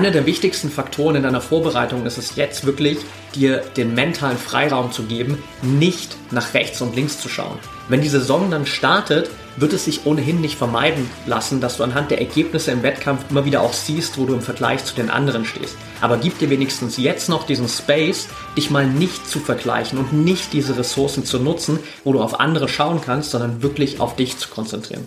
Einer der wichtigsten Faktoren in deiner Vorbereitung ist es jetzt wirklich, dir den mentalen Freiraum zu geben, nicht nach rechts und links zu schauen. Wenn die Saison dann startet, wird es sich ohnehin nicht vermeiden lassen, dass du anhand der Ergebnisse im Wettkampf immer wieder auch siehst, wo du im Vergleich zu den anderen stehst. Aber gib dir wenigstens jetzt noch diesen Space, dich mal nicht zu vergleichen und nicht diese Ressourcen zu nutzen, wo du auf andere schauen kannst, sondern wirklich auf dich zu konzentrieren.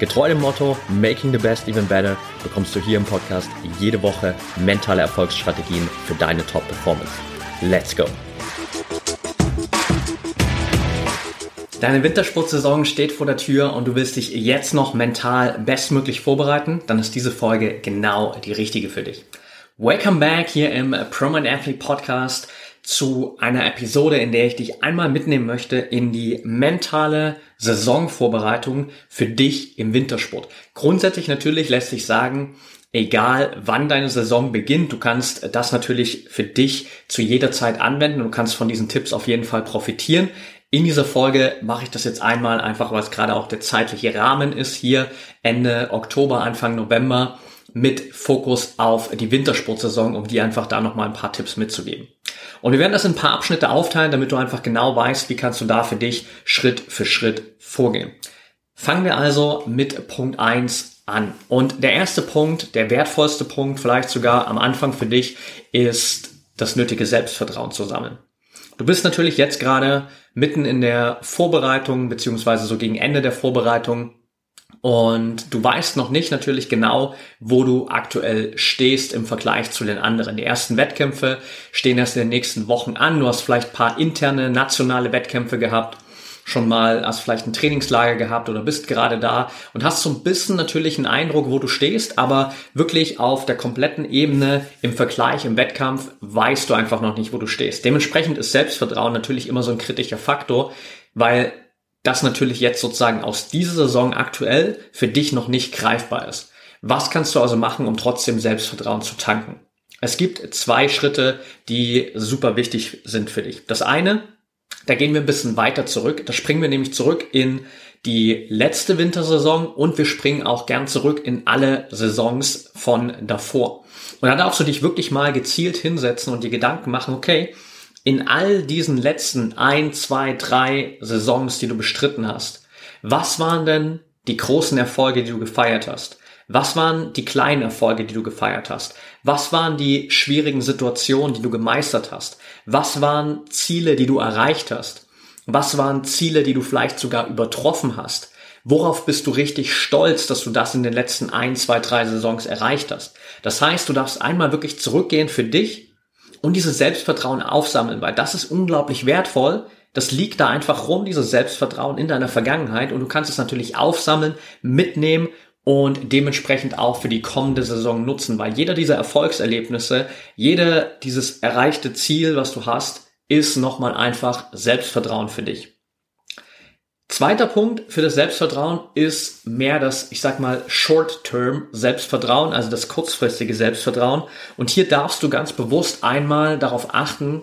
Getreu dem Motto Making the Best Even Better bekommst du hier im Podcast jede Woche mentale Erfolgsstrategien für deine Top-Performance. Let's go! Deine Wintersportsaison steht vor der Tür und du willst dich jetzt noch mental bestmöglich vorbereiten, dann ist diese Folge genau die richtige für dich. Welcome back hier im Proman Athlete Podcast zu einer Episode, in der ich dich einmal mitnehmen möchte in die mentale Saisonvorbereitung für dich im Wintersport. Grundsätzlich natürlich lässt sich sagen, egal wann deine Saison beginnt, du kannst das natürlich für dich zu jeder Zeit anwenden. Du kannst von diesen Tipps auf jeden Fall profitieren. In dieser Folge mache ich das jetzt einmal einfach, weil es gerade auch der zeitliche Rahmen ist hier Ende Oktober, Anfang November mit Fokus auf die Wintersportsaison, um dir einfach da nochmal ein paar Tipps mitzugeben. Und wir werden das in ein paar Abschnitte aufteilen, damit du einfach genau weißt, wie kannst du da für dich Schritt für Schritt vorgehen. Fangen wir also mit Punkt eins an. Und der erste Punkt, der wertvollste Punkt, vielleicht sogar am Anfang für dich, ist das nötige Selbstvertrauen zu sammeln. Du bist natürlich jetzt gerade mitten in der Vorbereitung, beziehungsweise so gegen Ende der Vorbereitung und du weißt noch nicht natürlich genau, wo du aktuell stehst im Vergleich zu den anderen. Die ersten Wettkämpfe stehen erst in den nächsten Wochen an. Du hast vielleicht paar interne, nationale Wettkämpfe gehabt schon mal, hast vielleicht ein Trainingslager gehabt oder bist gerade da und hast so ein bisschen natürlich einen Eindruck, wo du stehst, aber wirklich auf der kompletten Ebene im Vergleich, im Wettkampf weißt du einfach noch nicht, wo du stehst. Dementsprechend ist Selbstvertrauen natürlich immer so ein kritischer Faktor, weil das natürlich jetzt sozusagen aus dieser Saison aktuell für dich noch nicht greifbar ist. Was kannst du also machen, um trotzdem Selbstvertrauen zu tanken? Es gibt zwei Schritte, die super wichtig sind für dich. Das eine, da gehen wir ein bisschen weiter zurück. Da springen wir nämlich zurück in die letzte Wintersaison und wir springen auch gern zurück in alle Saisons von davor. Und da darfst du dich wirklich mal gezielt hinsetzen und dir Gedanken machen, okay, in all diesen letzten ein, zwei, drei Saisons, die du bestritten hast, was waren denn die großen Erfolge, die du gefeiert hast? Was waren die kleinen Erfolge, die du gefeiert hast? Was waren die schwierigen Situationen, die du gemeistert hast? Was waren Ziele, die du erreicht hast? Was waren Ziele, die du vielleicht sogar übertroffen hast? Worauf bist du richtig stolz, dass du das in den letzten ein, zwei, drei Saisons erreicht hast? Das heißt, du darfst einmal wirklich zurückgehen für dich und dieses Selbstvertrauen aufsammeln, weil das ist unglaublich wertvoll. Das liegt da einfach rum, dieses Selbstvertrauen in deiner Vergangenheit und du kannst es natürlich aufsammeln, mitnehmen und dementsprechend auch für die kommende Saison nutzen, weil jeder dieser Erfolgserlebnisse, jeder dieses erreichte Ziel, was du hast, ist nochmal einfach Selbstvertrauen für dich. Zweiter Punkt für das Selbstvertrauen ist mehr das, ich sag mal, Short-Term Selbstvertrauen, also das kurzfristige Selbstvertrauen. Und hier darfst du ganz bewusst einmal darauf achten,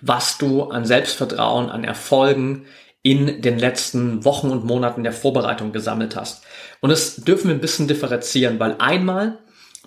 was du an Selbstvertrauen, an Erfolgen in den letzten Wochen und Monaten der Vorbereitung gesammelt hast. Und das dürfen wir ein bisschen differenzieren, weil einmal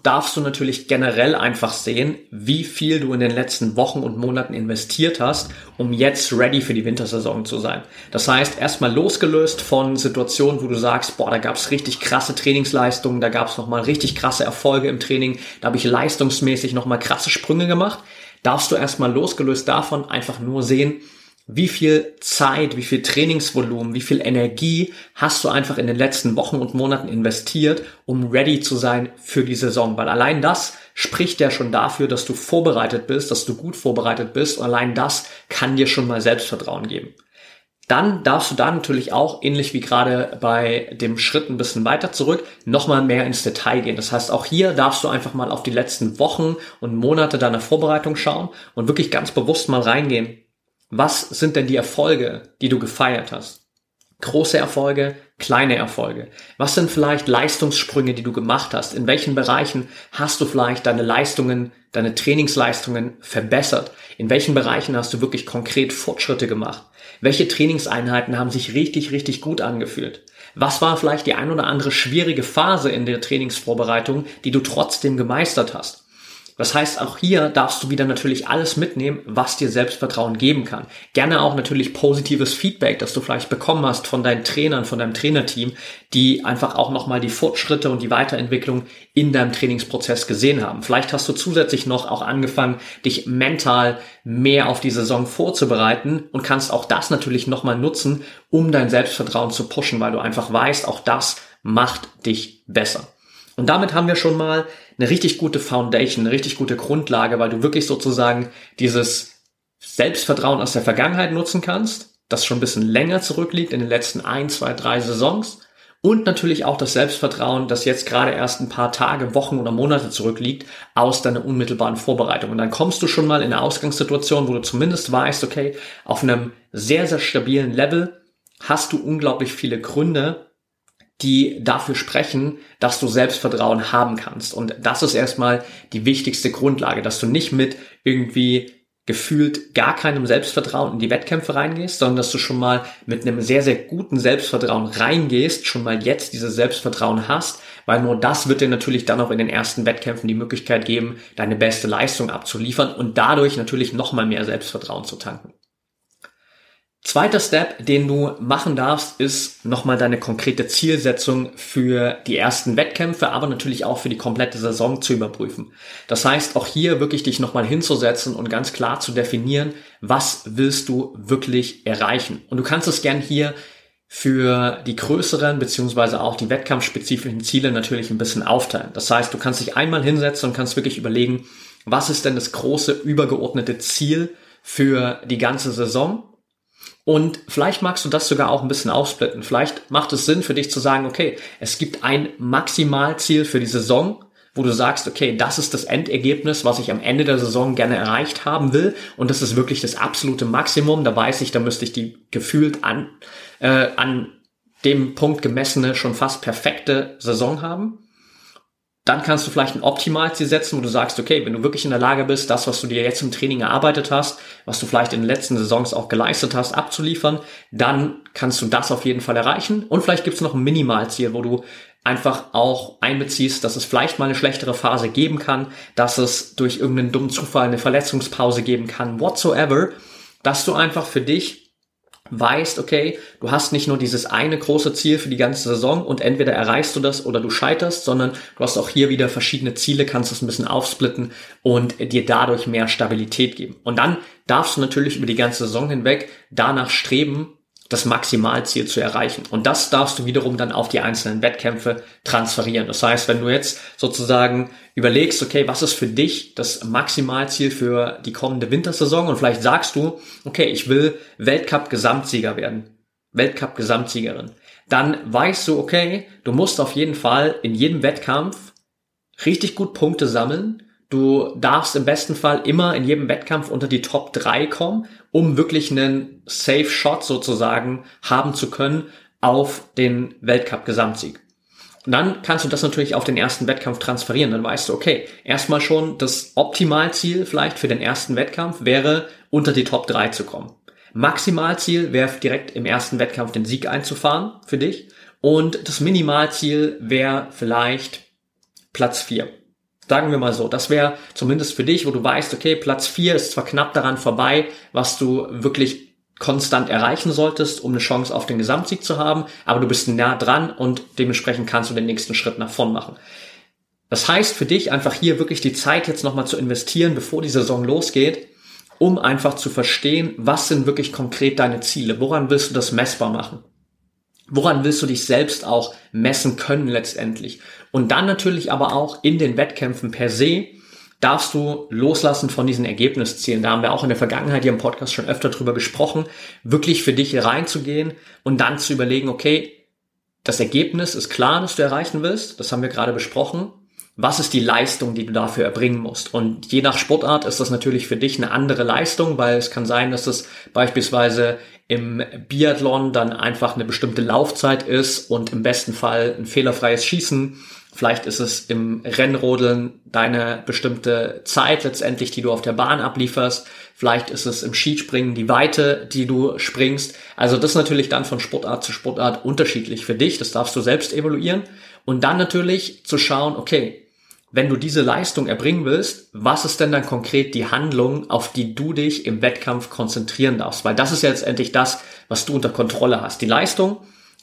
darfst du natürlich generell einfach sehen, wie viel du in den letzten Wochen und Monaten investiert hast, um jetzt ready für die Wintersaison zu sein. Das heißt, erstmal losgelöst von Situationen, wo du sagst, boah, da gab's richtig krasse Trainingsleistungen, da gab's nochmal richtig krasse Erfolge im Training, da habe ich leistungsmäßig nochmal krasse Sprünge gemacht, darfst du erstmal losgelöst davon einfach nur sehen, wie viel Zeit, wie viel Trainingsvolumen, wie viel Energie hast du einfach in den letzten Wochen und Monaten investiert, um ready zu sein für die Saison? Weil allein das spricht ja schon dafür, dass du vorbereitet bist, dass du gut vorbereitet bist. Und allein das kann dir schon mal Selbstvertrauen geben. dann darfst du da natürlich auch, ähnlich wie gerade bei dem Schritt ein bisschen weiter zurück, nochmal mehr ins Detail gehen. Das heißt, auch hier darfst du einfach mal auf die letzten Wochen und Monate deiner Vorbereitung schauen und wirklich ganz bewusst mal reingehen. Was sind denn die Erfolge, die du gefeiert hast? Große Erfolge, kleine Erfolge? Was sind vielleicht Leistungssprünge, die du gemacht hast? In welchen Bereichen hast du vielleicht deine Leistungen, deine Trainingsleistungen verbessert? In welchen Bereichen hast du wirklich konkret Fortschritte gemacht? Welche Trainingseinheiten haben sich richtig, richtig gut angefühlt? Was war vielleicht die ein oder andere schwierige Phase in der Trainingsvorbereitung, die du trotzdem gemeistert hast? Das heißt, auch hier darfst du wieder natürlich alles mitnehmen, was dir Selbstvertrauen geben kann. Gerne auch natürlich positives Feedback, das du vielleicht bekommen hast von deinen Trainern, von deinem Trainerteam, die einfach auch nochmal die Fortschritte und die Weiterentwicklung in deinem Trainingsprozess gesehen haben. Vielleicht hast du zusätzlich noch auch angefangen, dich mental mehr auf die Saison vorzubereiten und kannst auch das natürlich nochmal nutzen, um dein Selbstvertrauen zu pushen, weil du einfach weißt, auch das macht dich besser. Und damit haben wir schon mal eine richtig gute Foundation, eine richtig gute Grundlage, weil du wirklich sozusagen dieses Selbstvertrauen aus der Vergangenheit nutzen kannst, das schon ein bisschen länger zurückliegt in den letzten ein, zwei, drei Saisons und natürlich auch das Selbstvertrauen, das jetzt gerade erst ein paar Tage, Wochen oder Monate zurückliegt, aus deiner unmittelbaren Vorbereitung. Und dann kommst du schon mal in eine Ausgangssituation, wo du zumindest weißt, okay, auf einem sehr, sehr stabilen Level hast du unglaublich viele Gründe, die dafür sprechen, dass du Selbstvertrauen haben kannst. Und das ist erstmal die wichtigste Grundlage, dass du nicht mit irgendwie gefühlt gar keinem Selbstvertrauen in die Wettkämpfe reingehst, sondern dass du schon mal mit einem sehr, sehr guten Selbstvertrauen reingehst, schon mal jetzt dieses Selbstvertrauen hast, weil nur das wird dir natürlich dann auch in den ersten Wettkämpfen die Möglichkeit geben, deine beste Leistung abzuliefern und dadurch natürlich nochmal mehr Selbstvertrauen zu tanken. Zweiter Step, den du machen darfst, ist nochmal deine konkrete Zielsetzung für die ersten Wettkämpfe, aber natürlich auch für die komplette Saison zu überprüfen. Das heißt, auch hier wirklich dich nochmal hinzusetzen und ganz klar zu definieren, was willst du wirklich erreichen. Und du kannst es gern hier für die größeren beziehungsweise auch die wettkampfspezifischen Ziele natürlich ein bisschen aufteilen. Das heißt, du kannst dich einmal hinsetzen und kannst wirklich überlegen, was ist denn das große übergeordnete Ziel für die ganze Saison und vielleicht magst du das sogar auch ein bisschen aufsplitten. Vielleicht macht es Sinn für dich zu sagen, okay, es gibt ein Maximalziel für die Saison, wo du sagst, okay, das ist das Endergebnis, was ich am Ende der Saison gerne erreicht haben will. Und das ist wirklich das absolute Maximum. Da weiß ich, da müsste ich die gefühlt an, äh, an dem Punkt gemessene, schon fast perfekte Saison haben. Dann kannst du vielleicht ein Optimalziel setzen, wo du sagst, okay, wenn du wirklich in der Lage bist, das, was du dir jetzt im Training erarbeitet hast, was du vielleicht in den letzten Saisons auch geleistet hast, abzuliefern, dann kannst du das auf jeden Fall erreichen. Und vielleicht gibt es noch ein Minimalziel, wo du einfach auch einbeziehst, dass es vielleicht mal eine schlechtere Phase geben kann, dass es durch irgendeinen dummen Zufall eine Verletzungspause geben kann, whatsoever, dass du einfach für dich weißt, okay, du hast nicht nur dieses eine große Ziel für die ganze Saison und entweder erreichst du das oder du scheiterst, sondern du hast auch hier wieder verschiedene Ziele, kannst es ein bisschen aufsplitten und dir dadurch mehr Stabilität geben. Und dann darfst du natürlich über die ganze Saison hinweg danach streben, das Maximalziel zu erreichen. Und das darfst du wiederum dann auf die einzelnen Wettkämpfe transferieren. Das heißt, wenn du jetzt sozusagen überlegst, okay, was ist für dich das Maximalziel für die kommende Wintersaison und vielleicht sagst du, okay, ich will Weltcup-Gesamtsieger werden, Weltcup-Gesamtsiegerin, dann weißt du, okay, du musst auf jeden Fall in jedem Wettkampf richtig gut Punkte sammeln Du darfst im besten Fall immer in jedem Wettkampf unter die Top 3 kommen, um wirklich einen Safe Shot sozusagen haben zu können auf den Weltcup-Gesamtsieg. Und dann kannst du das natürlich auf den ersten Wettkampf transferieren. Dann weißt du, okay, erstmal schon das Optimalziel vielleicht für den ersten Wettkampf wäre, unter die Top 3 zu kommen. Maximalziel wäre direkt im ersten Wettkampf den Sieg einzufahren für dich. Und das Minimalziel wäre vielleicht Platz 4. Sagen wir mal so, das wäre zumindest für dich, wo du weißt, okay, Platz 4 ist zwar knapp daran vorbei, was du wirklich konstant erreichen solltest, um eine Chance auf den Gesamtsieg zu haben, aber du bist nah dran und dementsprechend kannst du den nächsten Schritt nach vorn machen. Das heißt für dich einfach hier wirklich die Zeit jetzt nochmal zu investieren, bevor die Saison losgeht, um einfach zu verstehen, was sind wirklich konkret deine Ziele, woran willst du das messbar machen. Woran willst du dich selbst auch messen können letztendlich? Und dann natürlich aber auch in den Wettkämpfen per se darfst du loslassen von diesen Ergebniszielen. Da haben wir auch in der Vergangenheit hier im Podcast schon öfter drüber gesprochen, wirklich für dich reinzugehen und dann zu überlegen, okay, das Ergebnis ist klar, das du erreichen willst. Das haben wir gerade besprochen. Was ist die Leistung, die du dafür erbringen musst? Und je nach Sportart ist das natürlich für dich eine andere Leistung, weil es kann sein, dass es beispielsweise im Biathlon dann einfach eine bestimmte Laufzeit ist und im besten Fall ein fehlerfreies Schießen Vielleicht ist es im Rennrodeln deine bestimmte Zeit letztendlich, die du auf der Bahn ablieferst. Vielleicht ist es im Skispringen die Weite, die du springst. Also das ist natürlich dann von Sportart zu Sportart unterschiedlich für dich. Das darfst du selbst evaluieren. Und dann natürlich zu schauen, okay, wenn du diese Leistung erbringen willst, was ist denn dann konkret die Handlung, auf die du dich im Wettkampf konzentrieren darfst? Weil das ist ja letztendlich das, was du unter Kontrolle hast. Die Leistung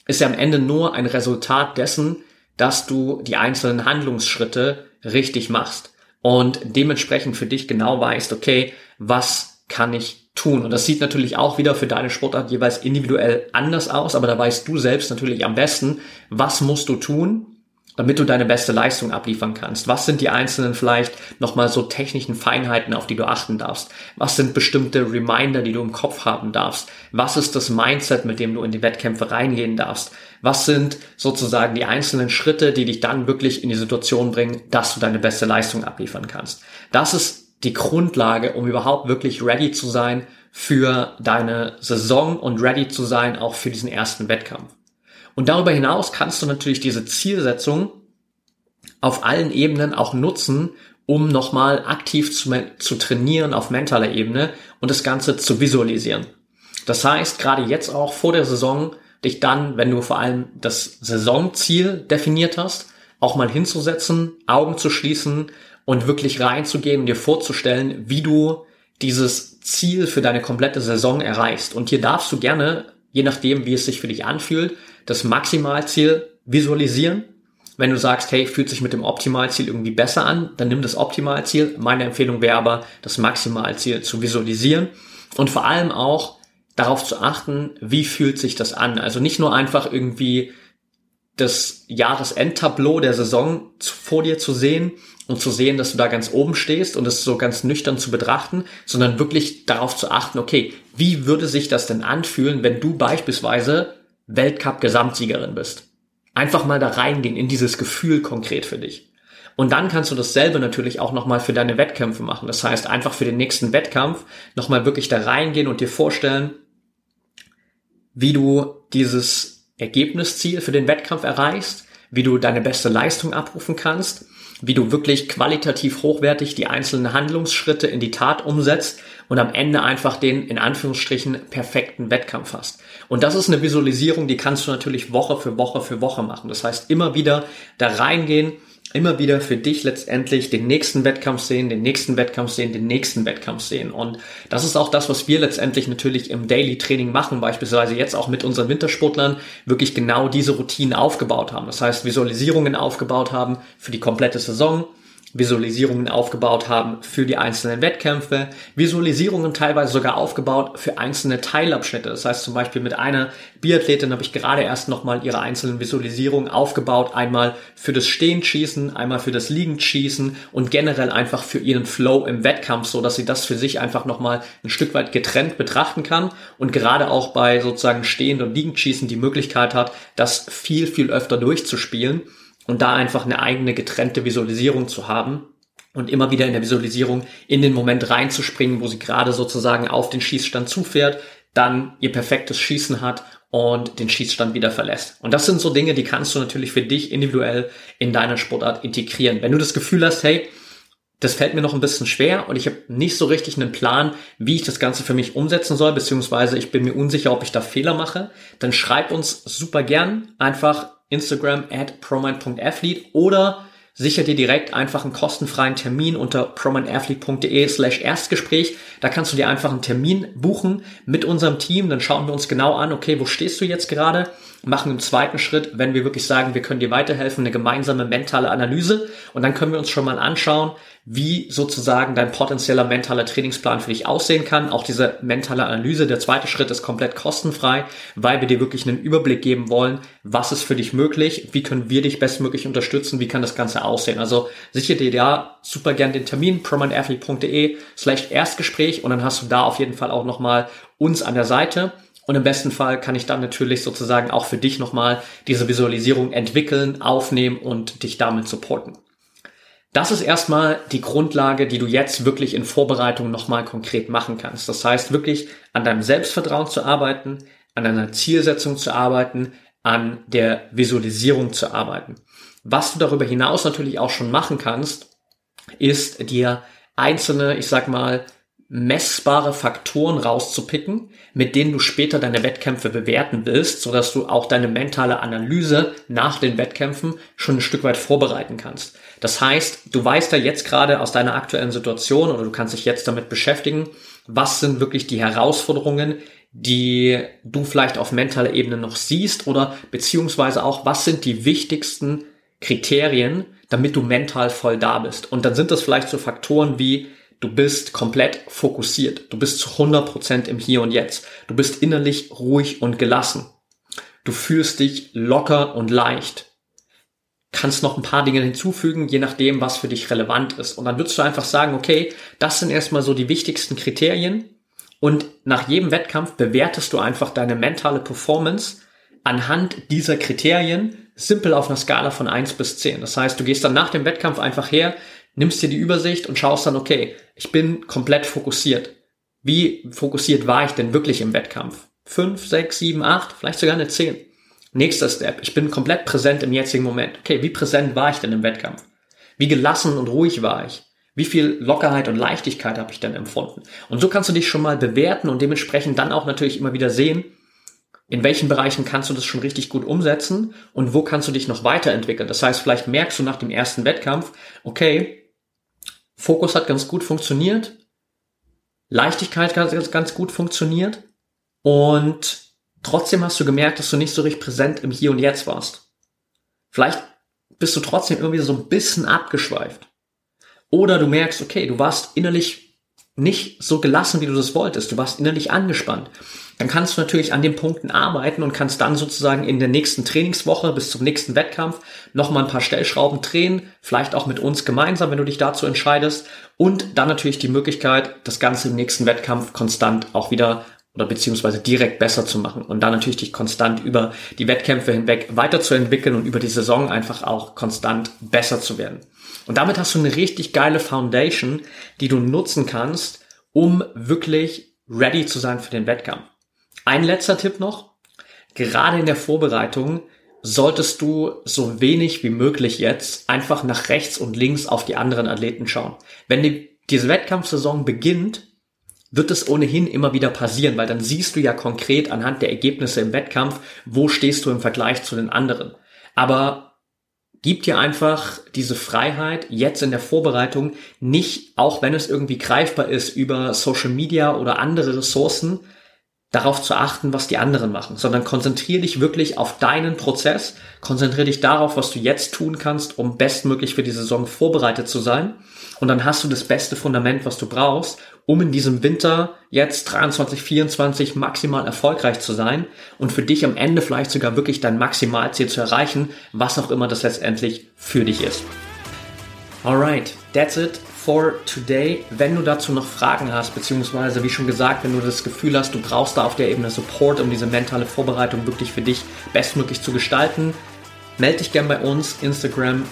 ist ja am Ende nur ein Resultat dessen, dass du die einzelnen Handlungsschritte richtig machst und dementsprechend für dich genau weißt, okay, was kann ich tun? Und das sieht natürlich auch wieder für deine Sportart jeweils individuell anders aus, aber da weißt du selbst natürlich am besten, was musst du tun, damit du deine beste Leistung abliefern kannst? Was sind die einzelnen vielleicht nochmal so technischen Feinheiten, auf die du achten darfst? Was sind bestimmte Reminder, die du im Kopf haben darfst? Was ist das Mindset, mit dem du in die Wettkämpfe reingehen darfst? Was sind sozusagen die einzelnen Schritte, die dich dann wirklich in die Situation bringen, dass du deine beste Leistung abliefern kannst? Das ist die Grundlage, um überhaupt wirklich ready zu sein für deine Saison und ready zu sein auch für diesen ersten Wettkampf. Und darüber hinaus kannst du natürlich diese Zielsetzung auf allen Ebenen auch nutzen, um nochmal aktiv zu, zu trainieren auf mentaler Ebene und das Ganze zu visualisieren. Das heißt, gerade jetzt auch vor der Saison, dich dann, wenn du vor allem das Saisonziel definiert hast, auch mal hinzusetzen, Augen zu schließen und wirklich reinzugehen dir vorzustellen, wie du dieses Ziel für deine komplette Saison erreichst. Und hier darfst du gerne, je nachdem, wie es sich für dich anfühlt, das Maximalziel visualisieren. Wenn du sagst, hey, fühlt sich mit dem Optimalziel irgendwie besser an, dann nimm das Optimalziel. Meine Empfehlung wäre aber, das Maximalziel zu visualisieren und vor allem auch darauf zu achten, wie fühlt sich das an. Also nicht nur einfach irgendwie das Jahresendtableau der Saison vor dir zu sehen und zu sehen, dass du da ganz oben stehst und es so ganz nüchtern zu betrachten, sondern wirklich darauf zu achten, okay, wie würde sich das denn anfühlen, wenn du beispielsweise Weltcup-Gesamtsiegerin bist. Einfach mal da reingehen in dieses Gefühl konkret für dich. Und dann kannst du dasselbe natürlich auch nochmal für deine Wettkämpfe machen. Das heißt, einfach für den nächsten Wettkampf nochmal wirklich da reingehen und dir vorstellen, wie du dieses Ergebnisziel für den Wettkampf erreichst, wie du deine beste Leistung abrufen kannst, wie du wirklich qualitativ hochwertig die einzelnen Handlungsschritte in die Tat umsetzt und am Ende einfach den in Anführungsstrichen perfekten Wettkampf hast. Und das ist eine Visualisierung, die kannst du natürlich Woche für Woche für Woche machen. Das heißt, immer wieder da reingehen, immer wieder für dich letztendlich den nächsten Wettkampf sehen, den nächsten Wettkampf sehen, den nächsten Wettkampf sehen. Und das ist auch das, was wir letztendlich natürlich im Daily Training machen, beispielsweise jetzt auch mit unseren Wintersportlern wirklich genau diese Routinen aufgebaut haben. Das heißt, Visualisierungen aufgebaut haben für die komplette Saison, Visualisierungen aufgebaut haben für die einzelnen Wettkämpfe, Visualisierungen teilweise sogar aufgebaut für einzelne Teilabschnitte. Das heißt zum Beispiel mit einer Biathletin habe ich gerade erst nochmal ihre einzelnen Visualisierungen aufgebaut. Einmal für das Stehenschießen, einmal für das Liegendschießen und generell einfach für ihren Flow im Wettkampf, so dass sie das für sich einfach nochmal ein Stück weit getrennt betrachten kann und gerade auch bei sozusagen Stehend- und Liegendschießen die Möglichkeit hat, das viel, viel öfter durchzuspielen und da einfach eine eigene getrennte Visualisierung zu haben und immer wieder in der Visualisierung in den Moment reinzuspringen, wo sie gerade sozusagen auf den Schießstand zufährt, dann ihr perfektes Schießen hat und den Schießstand wieder verlässt. Und das sind so Dinge, die kannst du natürlich für dich individuell in deiner Sportart integrieren. Wenn du das Gefühl hast, hey, das fällt mir noch ein bisschen schwer und ich habe nicht so richtig einen Plan, wie ich das Ganze für mich umsetzen soll, beziehungsweise ich bin mir unsicher, ob ich da Fehler mache, dann schreib uns super gern einfach Instagram at promind.athlete oder sicher dir direkt einfach einen kostenfreien Termin unter promindathlete.de slash Erstgespräch. Da kannst du dir einfach einen Termin buchen mit unserem Team. Dann schauen wir uns genau an, okay, wo stehst du jetzt gerade? Machen im zweiten Schritt, wenn wir wirklich sagen, wir können dir weiterhelfen, eine gemeinsame mentale Analyse. Und dann können wir uns schon mal anschauen, wie sozusagen dein potenzieller mentaler Trainingsplan für dich aussehen kann. Auch diese mentale Analyse, der zweite Schritt ist komplett kostenfrei, weil wir dir wirklich einen Überblick geben wollen, was ist für dich möglich, wie können wir dich bestmöglich unterstützen, wie kann das Ganze aussehen. Also sicher dir da super gern den Termin, prominentathlete.de slash Erstgespräch und dann hast du da auf jeden Fall auch nochmal uns an der Seite. Und im besten Fall kann ich dann natürlich sozusagen auch für dich nochmal diese Visualisierung entwickeln, aufnehmen und dich damit supporten. Das ist erstmal die Grundlage, die du jetzt wirklich in Vorbereitung nochmal konkret machen kannst. Das heißt, wirklich an deinem Selbstvertrauen zu arbeiten, an deiner Zielsetzung zu arbeiten, an der Visualisierung zu arbeiten. Was du darüber hinaus natürlich auch schon machen kannst, ist dir einzelne, ich sag mal, messbare Faktoren rauszupicken, mit denen du später deine Wettkämpfe bewerten willst, sodass du auch deine mentale Analyse nach den Wettkämpfen schon ein Stück weit vorbereiten kannst. Das heißt, du weißt ja jetzt gerade aus deiner aktuellen Situation oder du kannst dich jetzt damit beschäftigen, was sind wirklich die Herausforderungen, die du vielleicht auf mentaler Ebene noch siehst oder beziehungsweise auch, was sind die wichtigsten Kriterien, damit du mental voll da bist. Und dann sind das vielleicht so Faktoren wie Du bist komplett fokussiert. Du bist zu 100% im Hier und Jetzt. Du bist innerlich ruhig und gelassen. Du fühlst dich locker und leicht. Kannst noch ein paar Dinge hinzufügen, je nachdem, was für dich relevant ist. Und dann würdest du einfach sagen, okay, das sind erstmal so die wichtigsten Kriterien. Und nach jedem Wettkampf bewertest du einfach deine mentale Performance anhand dieser Kriterien simpel auf einer Skala von 1 bis 10. Das heißt, du gehst dann nach dem Wettkampf einfach her, nimmst dir die Übersicht und schaust dann, okay, ich bin komplett fokussiert. Wie fokussiert war ich denn wirklich im Wettkampf? Fünf, sechs, sieben, acht, vielleicht sogar eine zehn. Nächster Step. Ich bin komplett präsent im jetzigen Moment. Okay, wie präsent war ich denn im Wettkampf? Wie gelassen und ruhig war ich? Wie viel Lockerheit und Leichtigkeit habe ich denn empfunden? Und so kannst du dich schon mal bewerten und dementsprechend dann auch natürlich immer wieder sehen, in welchen Bereichen kannst du das schon richtig gut umsetzen und wo kannst du dich noch weiterentwickeln. Das heißt, vielleicht merkst du nach dem ersten Wettkampf, okay, Fokus hat ganz gut funktioniert. Leichtigkeit hat ganz, ganz gut funktioniert. Und trotzdem hast du gemerkt, dass du nicht so richtig präsent im Hier und Jetzt warst. Vielleicht bist du trotzdem irgendwie so ein bisschen abgeschweift. Oder du merkst, okay, du warst innerlich nicht so gelassen, wie du das wolltest. Du warst innerlich angespannt dann kannst du natürlich an den Punkten arbeiten und kannst dann sozusagen in der nächsten Trainingswoche bis zum nächsten Wettkampf nochmal ein paar Stellschrauben drehen, vielleicht auch mit uns gemeinsam, wenn du dich dazu entscheidest. Und dann natürlich die Möglichkeit, das Ganze im nächsten Wettkampf konstant auch wieder oder beziehungsweise direkt besser zu machen und dann natürlich dich konstant über die Wettkämpfe hinweg weiterzuentwickeln und über die Saison einfach auch konstant besser zu werden. Und damit hast du eine richtig geile Foundation, die du nutzen kannst, um wirklich ready zu sein für den Wettkampf. Ein letzter Tipp noch. Gerade in der Vorbereitung solltest du so wenig wie möglich jetzt einfach nach rechts und links auf die anderen Athleten schauen. Wenn die, diese Wettkampfsaison beginnt, wird es ohnehin immer wieder passieren, weil dann siehst du ja konkret anhand der Ergebnisse im Wettkampf, wo stehst du im Vergleich zu den anderen. Aber gib dir einfach diese Freiheit jetzt in der Vorbereitung nicht, auch wenn es irgendwie greifbar ist über Social Media oder andere Ressourcen, darauf zu achten, was die anderen machen, sondern konzentriere dich wirklich auf deinen Prozess, konzentriere dich darauf, was du jetzt tun kannst, um bestmöglich für die Saison vorbereitet zu sein. Und dann hast du das beste Fundament, was du brauchst, um in diesem Winter jetzt 23, 24 maximal erfolgreich zu sein und für dich am Ende vielleicht sogar wirklich dein Maximalziel zu erreichen, was auch immer das letztendlich für dich ist. Alright, that's it for today. Wenn du dazu noch Fragen hast, beziehungsweise wie schon gesagt, wenn du das Gefühl hast, du brauchst da auf der Ebene Support, um diese mentale Vorbereitung wirklich für dich bestmöglich zu gestalten, melde dich gern bei uns, Instagram,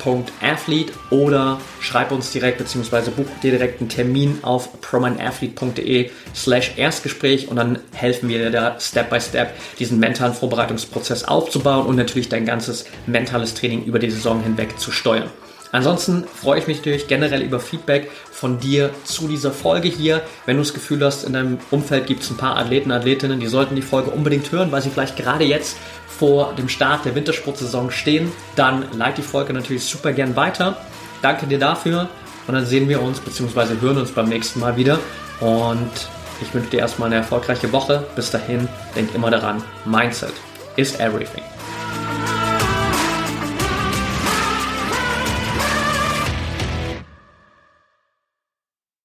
promind.athlete oder schreib uns direkt, beziehungsweise buch dir direkt einen Termin auf promindathlete.de slash Erstgespräch und dann helfen wir dir da Step by Step diesen mentalen Vorbereitungsprozess aufzubauen und natürlich dein ganzes mentales Training über die Saison hinweg zu steuern. Ansonsten freue ich mich natürlich generell über Feedback von dir zu dieser Folge hier. Wenn du das Gefühl hast, in deinem Umfeld gibt es ein paar Athleten, Athletinnen, die sollten die Folge unbedingt hören, weil sie vielleicht gerade jetzt vor dem Start der Wintersportsaison stehen, dann leite die Folge natürlich super gern weiter. Danke dir dafür und dann sehen wir uns bzw. hören uns beim nächsten Mal wieder. Und ich wünsche dir erstmal eine erfolgreiche Woche. Bis dahin, denk immer daran, Mindset is everything.